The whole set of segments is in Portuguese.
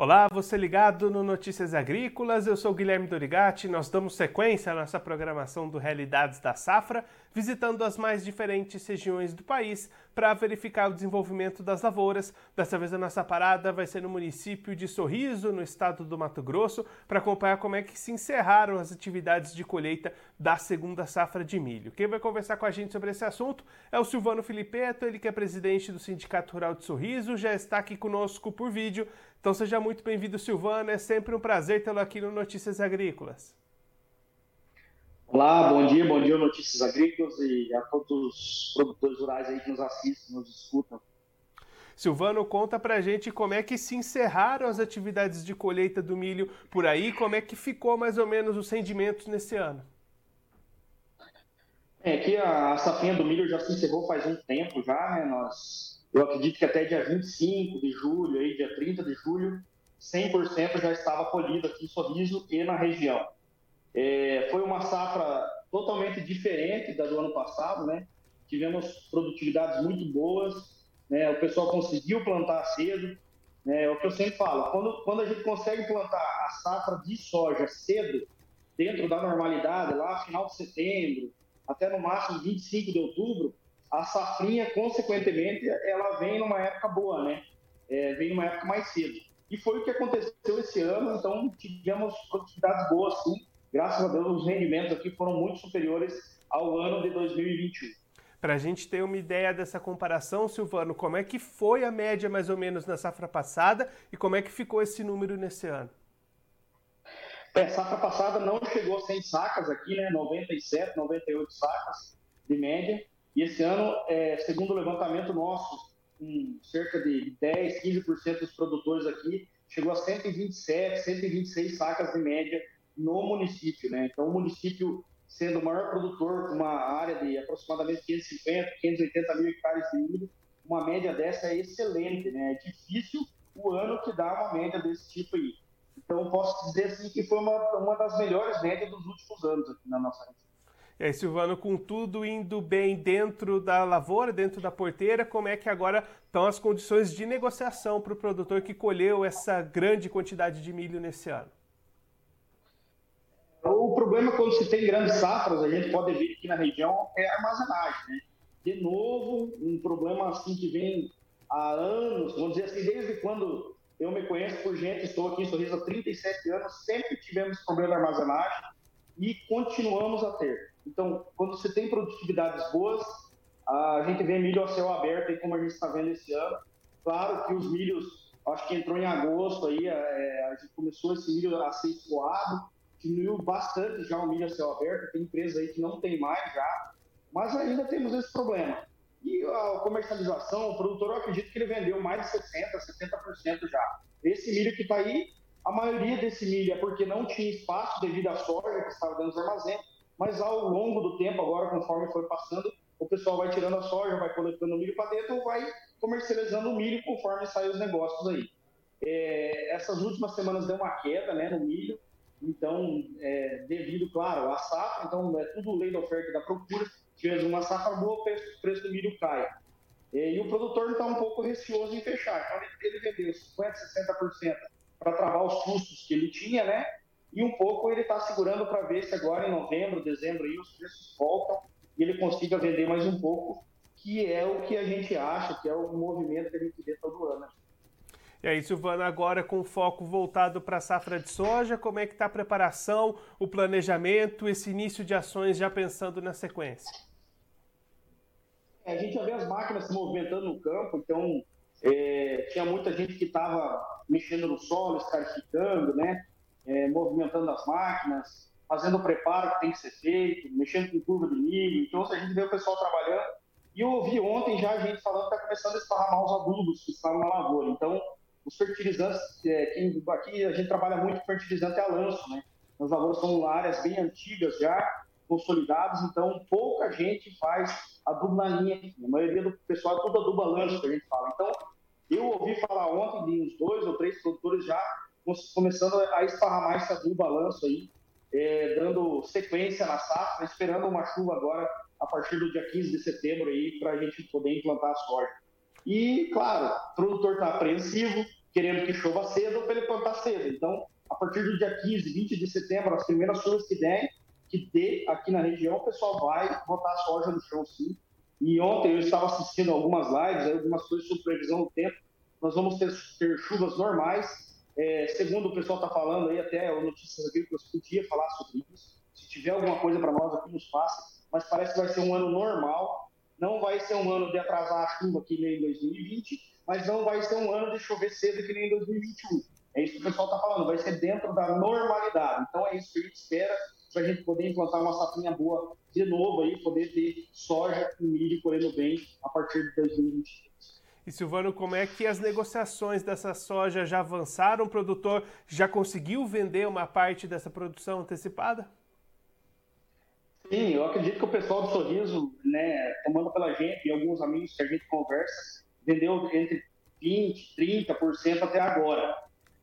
Olá, você ligado no Notícias Agrícolas, eu sou Guilherme Dorigati. Nós damos sequência à nossa programação do Realidades da Safra, visitando as mais diferentes regiões do país para verificar o desenvolvimento das lavouras. Dessa vez a nossa parada vai ser no município de Sorriso, no estado do Mato Grosso, para acompanhar como é que se encerraram as atividades de colheita da segunda safra de milho. Quem vai conversar com a gente sobre esse assunto é o Silvano Filipeto, ele que é presidente do Sindicato Rural de Sorriso, já está aqui conosco por vídeo. Então seja muito bem-vindo, Silvano. É sempre um prazer tê-lo aqui no Notícias Agrícolas. Olá, bom dia, bom dia Notícias Agrícolas e a todos os produtores rurais aí que nos assistem, nos escutam. Silvano, conta pra gente como é que se encerraram as atividades de colheita do milho por aí, como é que ficou mais ou menos os rendimentos nesse ano. É que a, a safrinha do milho já se encerrou faz um tempo já, né? Nós eu acredito que até dia 25 de julho, aí, dia 30 de julho, 100% já estava colhido aqui em Sorriso e na região. É, foi uma safra totalmente diferente da do ano passado, né? Tivemos produtividades muito boas, né? O pessoal conseguiu plantar cedo, né? É o que eu sempre falo, quando, quando a gente consegue plantar a safra de soja cedo, dentro da normalidade, lá final de setembro, até no máximo 25 de outubro, a safrinha, consequentemente, ela vem numa época boa, né? É, vem numa época mais cedo. E foi o que aconteceu esse ano, então tivemos produtividades boas, sim. Graças a Deus, os rendimentos aqui foram muito superiores ao ano de 2021. Para a gente ter uma ideia dessa comparação, Silvano, como é que foi a média mais ou menos na safra passada e como é que ficou esse número nesse ano? É, safra passada não chegou 100 sacas aqui, né? 97, 98 sacas de média. E esse ano, é, segundo o levantamento nosso, com cerca de 10, 15% dos produtores aqui, chegou a 127, 126 sacas de média no município. Né? Então, o município, sendo o maior produtor, com uma área de aproximadamente 550, 580 mil hectares de milho, uma média dessa é excelente. Né? É difícil o ano que dá uma média desse tipo aí. Então, posso dizer assim que foi uma, uma das melhores médias dos últimos anos aqui na nossa região. E aí, Silvano, com tudo indo bem dentro da lavoura, dentro da porteira, como é que agora estão as condições de negociação para o produtor que colheu essa grande quantidade de milho nesse ano? O problema quando se tem grandes safras, a gente pode ver aqui na região, é a armazenagem. Né? De novo, um problema assim que vem há anos, vamos dizer assim, desde quando eu me conheço por gente, estou aqui em Sorriso há 37 anos, sempre tivemos problema de armazenagem e continuamos a ter. Então, quando você tem produtividades boas, a gente vê milho a céu aberto, como a gente está vendo esse ano. Claro que os milhos, acho que entrou em agosto, aí, é, a gente começou esse milho a ser escoado, diminuiu bastante já o milho a céu aberto, tem empresa aí que não tem mais já, mas ainda temos esse problema. E a comercialização, o produtor, eu acredito que ele vendeu mais de 60%, 70% já. Esse milho que está aí, a maioria desse milho é porque não tinha espaço devido à soja que estava dentro dos armazéns, mas ao longo do tempo, agora, conforme foi passando, o pessoal vai tirando a soja, vai coletando o milho para dentro ou vai comercializando o milho conforme saem os negócios aí. É, essas últimas semanas deu uma queda né, no milho, então, é, devido, claro, à safra, então é tudo lei da oferta e da procura, tivemos uma safra boa, o preço, do milho cai. É, e o produtor está um pouco receoso em fechar, então ele, ele vendeu 50%, 60% para travar os custos que ele tinha, né? E um pouco ele está segurando para ver se agora em novembro, dezembro, aí, os preços voltam e ele consiga vender mais um pouco, que é o que a gente acha, que é o movimento que a gente vê todo ano. E aí, Silvana, agora com foco voltado para a safra de soja, como é que está a preparação, o planejamento, esse início de ações já pensando na sequência? É, a gente já vê as máquinas se movimentando no campo, então é, tinha muita gente que estava mexendo no solo, escarificando, né? É, movimentando as máquinas, fazendo o preparo que tem que ser feito, mexendo com curva de milho. Então, a gente vê o pessoal trabalhando. E eu ouvi ontem já a gente falando que está começando a esparramar os adubos que estavam na lavoura. Então, os fertilizantes, é, aqui a gente trabalha muito com fertilizante a lanço, né? As lavouras são áreas bem antigas já, consolidadas, então pouca gente faz adubo na linha. A maioria do pessoal é tudo adubo a lanço que a gente fala. Então, eu ouvi falar ontem de uns dois ou três produtores já começando a esparramar esse azul balanço aí, é, dando sequência na safra, esperando uma chuva agora a partir do dia 15 de setembro aí para a gente poder implantar a soja. E, claro, o produtor está apreensivo, querendo que chova cedo para ele plantar cedo. Então, a partir do dia 15, 20 de setembro, as primeiras chuvas que der, que dê aqui na região, o pessoal vai botar a soja no chão sim. E ontem eu estava assistindo algumas lives, algumas coisas sobre previsão do tempo. Nós vamos ter, ter chuvas normais. É, segundo o pessoal está falando aí, até o Notícias Agrícolas podia falar sobre isso. Se tiver alguma coisa para nós aqui, nos passa. Mas parece que vai ser um ano normal. Não vai ser um ano de atrasar a chuva que nem em 2020, mas não vai ser um ano de chover cedo que nem em 2021. É isso que o pessoal está falando, vai ser dentro da normalidade. Então é isso que a gente espera para a gente poder implantar uma safrinha boa de novo aí, poder ter soja e milho colhendo bem a partir de 2023. E Silvano, como é que as negociações dessa soja já avançaram? O produtor já conseguiu vender uma parte dessa produção antecipada? Sim, eu acredito que o pessoal do Sorriso, né, tomando pela gente e alguns amigos que a gente conversa, vendeu entre 20%, 30% até agora.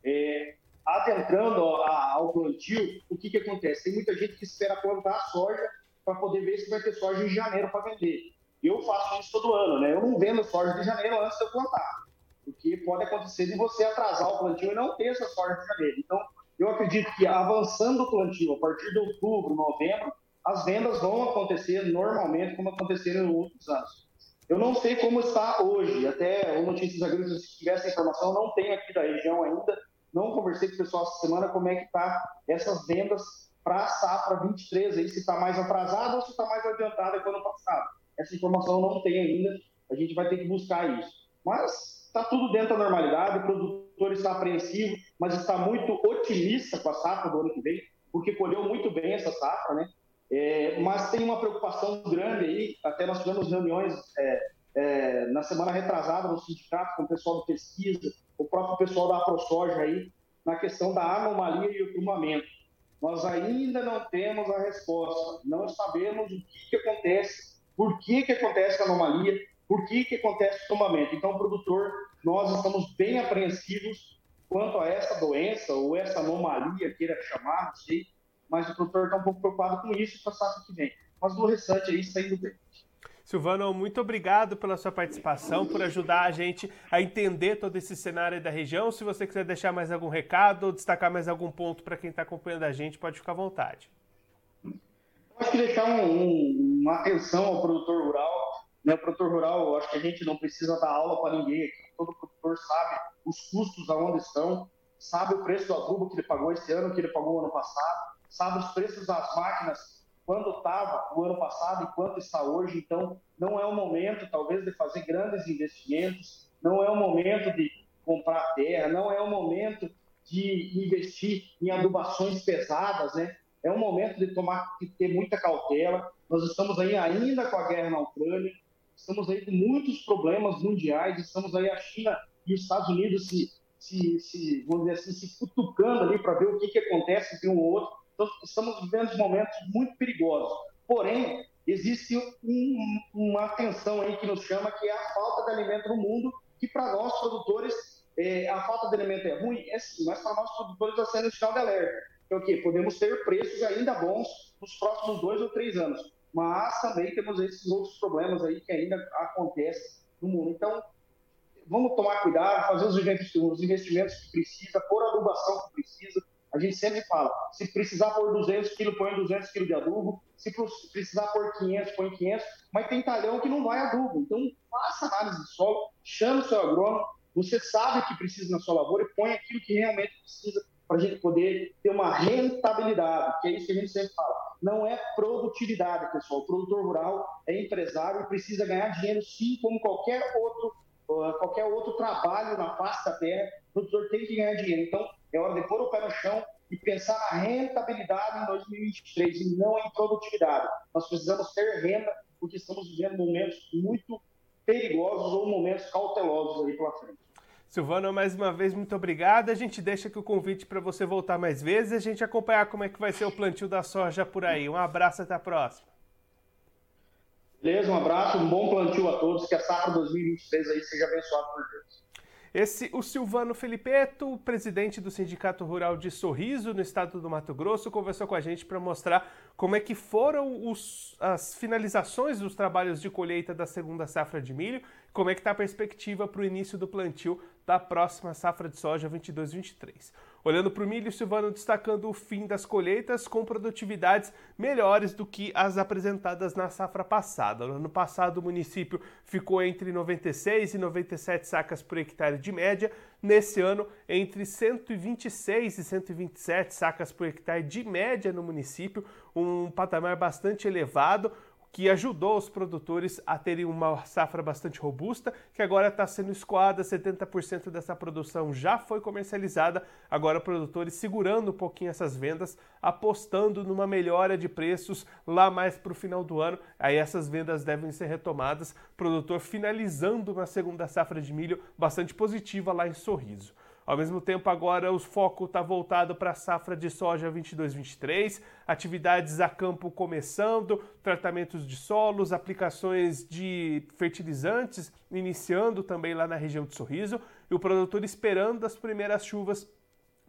É, adentrando ao plantio, o que, que acontece? Tem muita gente que espera plantar soja para poder ver se vai ter soja em janeiro para vender. Eu faço isso todo ano, né? Eu não vendo soja de janeiro antes de eu plantar, porque pode acontecer de você atrasar o plantio e não ter essa soja de janeiro. Então, eu acredito que avançando o plantio a partir de outubro, novembro, as vendas vão acontecer normalmente como aconteceram nos últimos anos. Eu não sei como está hoje, até o Notícias Agrícolas, se tiver essa informação, não tem aqui da região ainda, não conversei com o pessoal essa semana como é que está essas vendas para a safra 23, aí, se está mais atrasada ou se está mais adiantada que o ano passado. Essa informação não tem ainda, a gente vai ter que buscar isso. Mas está tudo dentro da normalidade, o produtor está apreensivo, mas está muito otimista com a safra do ano que vem, porque colheu muito bem essa safra, né? É, mas tem uma preocupação grande aí, até nós tivemos reuniões é, é, na semana retrasada no sindicato com o pessoal de pesquisa, o próprio pessoal da AproSoja aí, na questão da anomalia e o turmamento. Nós ainda não temos a resposta, não sabemos o que, que acontece, por que, que acontece a anomalia, por que, que acontece o tomamento. Então, produtor, nós estamos bem apreensivos quanto a essa doença ou essa anomalia, queira chamar, não sei, mas o produtor está um pouco preocupado com isso para safra que vem. Mas no restante aí, está indo bem. Silvano, muito obrigado pela sua participação, por ajudar a gente a entender todo esse cenário da região. Se você quiser deixar mais algum recado ou destacar mais algum ponto para quem está acompanhando a gente, pode ficar à vontade. Acho que deixar um, um, uma atenção ao produtor rural. Né? O produtor rural, acho que a gente não precisa dar aula para ninguém. Todo produtor sabe os custos aonde estão, sabe o preço do adubo que ele pagou esse ano, que ele pagou ano passado, sabe os preços das máquinas quando estava o ano passado e quanto está hoje. Então, não é o momento, talvez, de fazer grandes investimentos, não é o momento de comprar terra, não é o momento de investir em adubações pesadas, né? É um momento de tomar, de ter muita cautela. Nós estamos aí ainda com a guerra na Ucrânia, estamos aí com muitos problemas mundiais, estamos aí a China e os Estados Unidos se, se, se vamos dizer assim, se cutucando ali para ver o que, que acontece entre um ou outro. Então, estamos vivendo momentos muito perigosos. Porém, existe um, uma tensão aí que nos chama, que é a falta de alimento no mundo, que para nós, produtores, é, a falta de alimento é ruim? É sim, mas para nós, produtores, está sendo um sinal de alerta. É o quê? Podemos ter preços ainda bons nos próximos dois ou três anos. Mas também temos esses outros problemas aí que ainda acontecem no mundo. Então, vamos tomar cuidado, fazer os investimentos que precisa, pôr a adubação que precisa, a gente sempre fala, se precisar pôr 200 quilos, põe 200 quilos de adubo, se precisar pôr 500, põe 500, mas tem talhão que não vai adubo. Então, faça análise de solo, chame o seu agrônomo, você sabe o que precisa na sua lavoura e põe aquilo que realmente precisa para a gente poder ter uma rentabilidade, que é isso que a gente sempre fala. Não é produtividade, pessoal. O produtor rural é empresário e precisa ganhar dinheiro sim, como qualquer outro, qualquer outro trabalho na da terra. O produtor tem que ganhar dinheiro. Então, é hora de pôr o pé no chão e pensar na rentabilidade em 2023 e não em produtividade. Nós precisamos ter renda porque estamos vivendo momentos muito perigosos ou momentos cautelosos aí pela frente. Silvano, mais uma vez, muito obrigado. A gente deixa aqui o convite para você voltar mais vezes e a gente acompanhar como é que vai ser o plantio da soja por aí. Um abraço, até a próxima. Beleza, um abraço, um bom plantio a todos, que a safra 2023 aí seja abençoada por Deus. Esse, o Silvano Felipeto, presidente do Sindicato Rural de Sorriso, no estado do Mato Grosso, conversou com a gente para mostrar como é que foram os, as finalizações dos trabalhos de colheita da segunda safra de milho, como é que está a perspectiva para o início do plantio da próxima safra de soja 22-23. Olhando para o milho, Silvano destacando o fim das colheitas com produtividades melhores do que as apresentadas na safra passada. No ano passado, o município ficou entre 96 e 97 sacas por hectare de média. Nesse ano, entre 126 e 127 sacas por hectare de média no município, um patamar bastante elevado que ajudou os produtores a terem uma safra bastante robusta, que agora está sendo escoada, 70% dessa produção já foi comercializada, agora produtores segurando um pouquinho essas vendas, apostando numa melhora de preços lá mais para o final do ano, aí essas vendas devem ser retomadas, produtor finalizando uma segunda safra de milho bastante positiva lá em Sorriso. Ao mesmo tempo, agora o foco está voltado para a safra de soja 22-23, atividades a campo começando, tratamentos de solos, aplicações de fertilizantes iniciando também lá na região de Sorriso e o produtor esperando as primeiras chuvas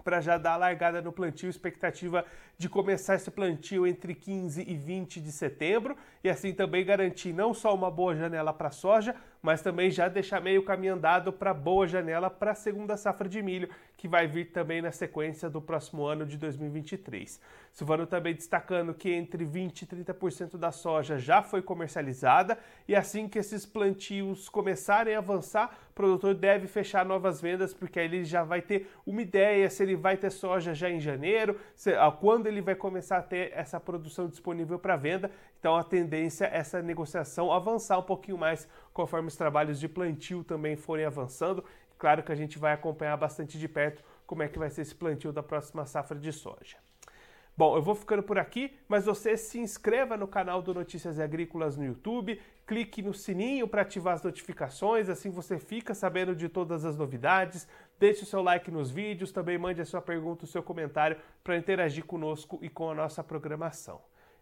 para já dar a largada no plantio, expectativa de começar esse plantio entre 15 e 20 de setembro e assim também garantir não só uma boa janela para soja, mas também já deixar meio caminho andado para boa janela para a segunda safra de milho, que vai vir também na sequência do próximo ano de 2023. Silvano também destacando que entre 20 e 30% da soja já foi comercializada e assim que esses plantios começarem a avançar, o produtor deve fechar novas vendas, porque aí ele já vai ter uma ideia se ele vai ter soja já em janeiro, se, quando ele vai começar a ter essa produção disponível para venda. Então a tendência é essa negociação avançar um pouquinho mais conforme os trabalhos de plantio também forem avançando. Claro que a gente vai acompanhar bastante de perto como é que vai ser esse plantio da próxima safra de soja. Bom, eu vou ficando por aqui, mas você se inscreva no canal do Notícias Agrícolas no YouTube, clique no sininho para ativar as notificações, assim você fica sabendo de todas as novidades. Deixe o seu like nos vídeos, também mande a sua pergunta, o seu comentário para interagir conosco e com a nossa programação.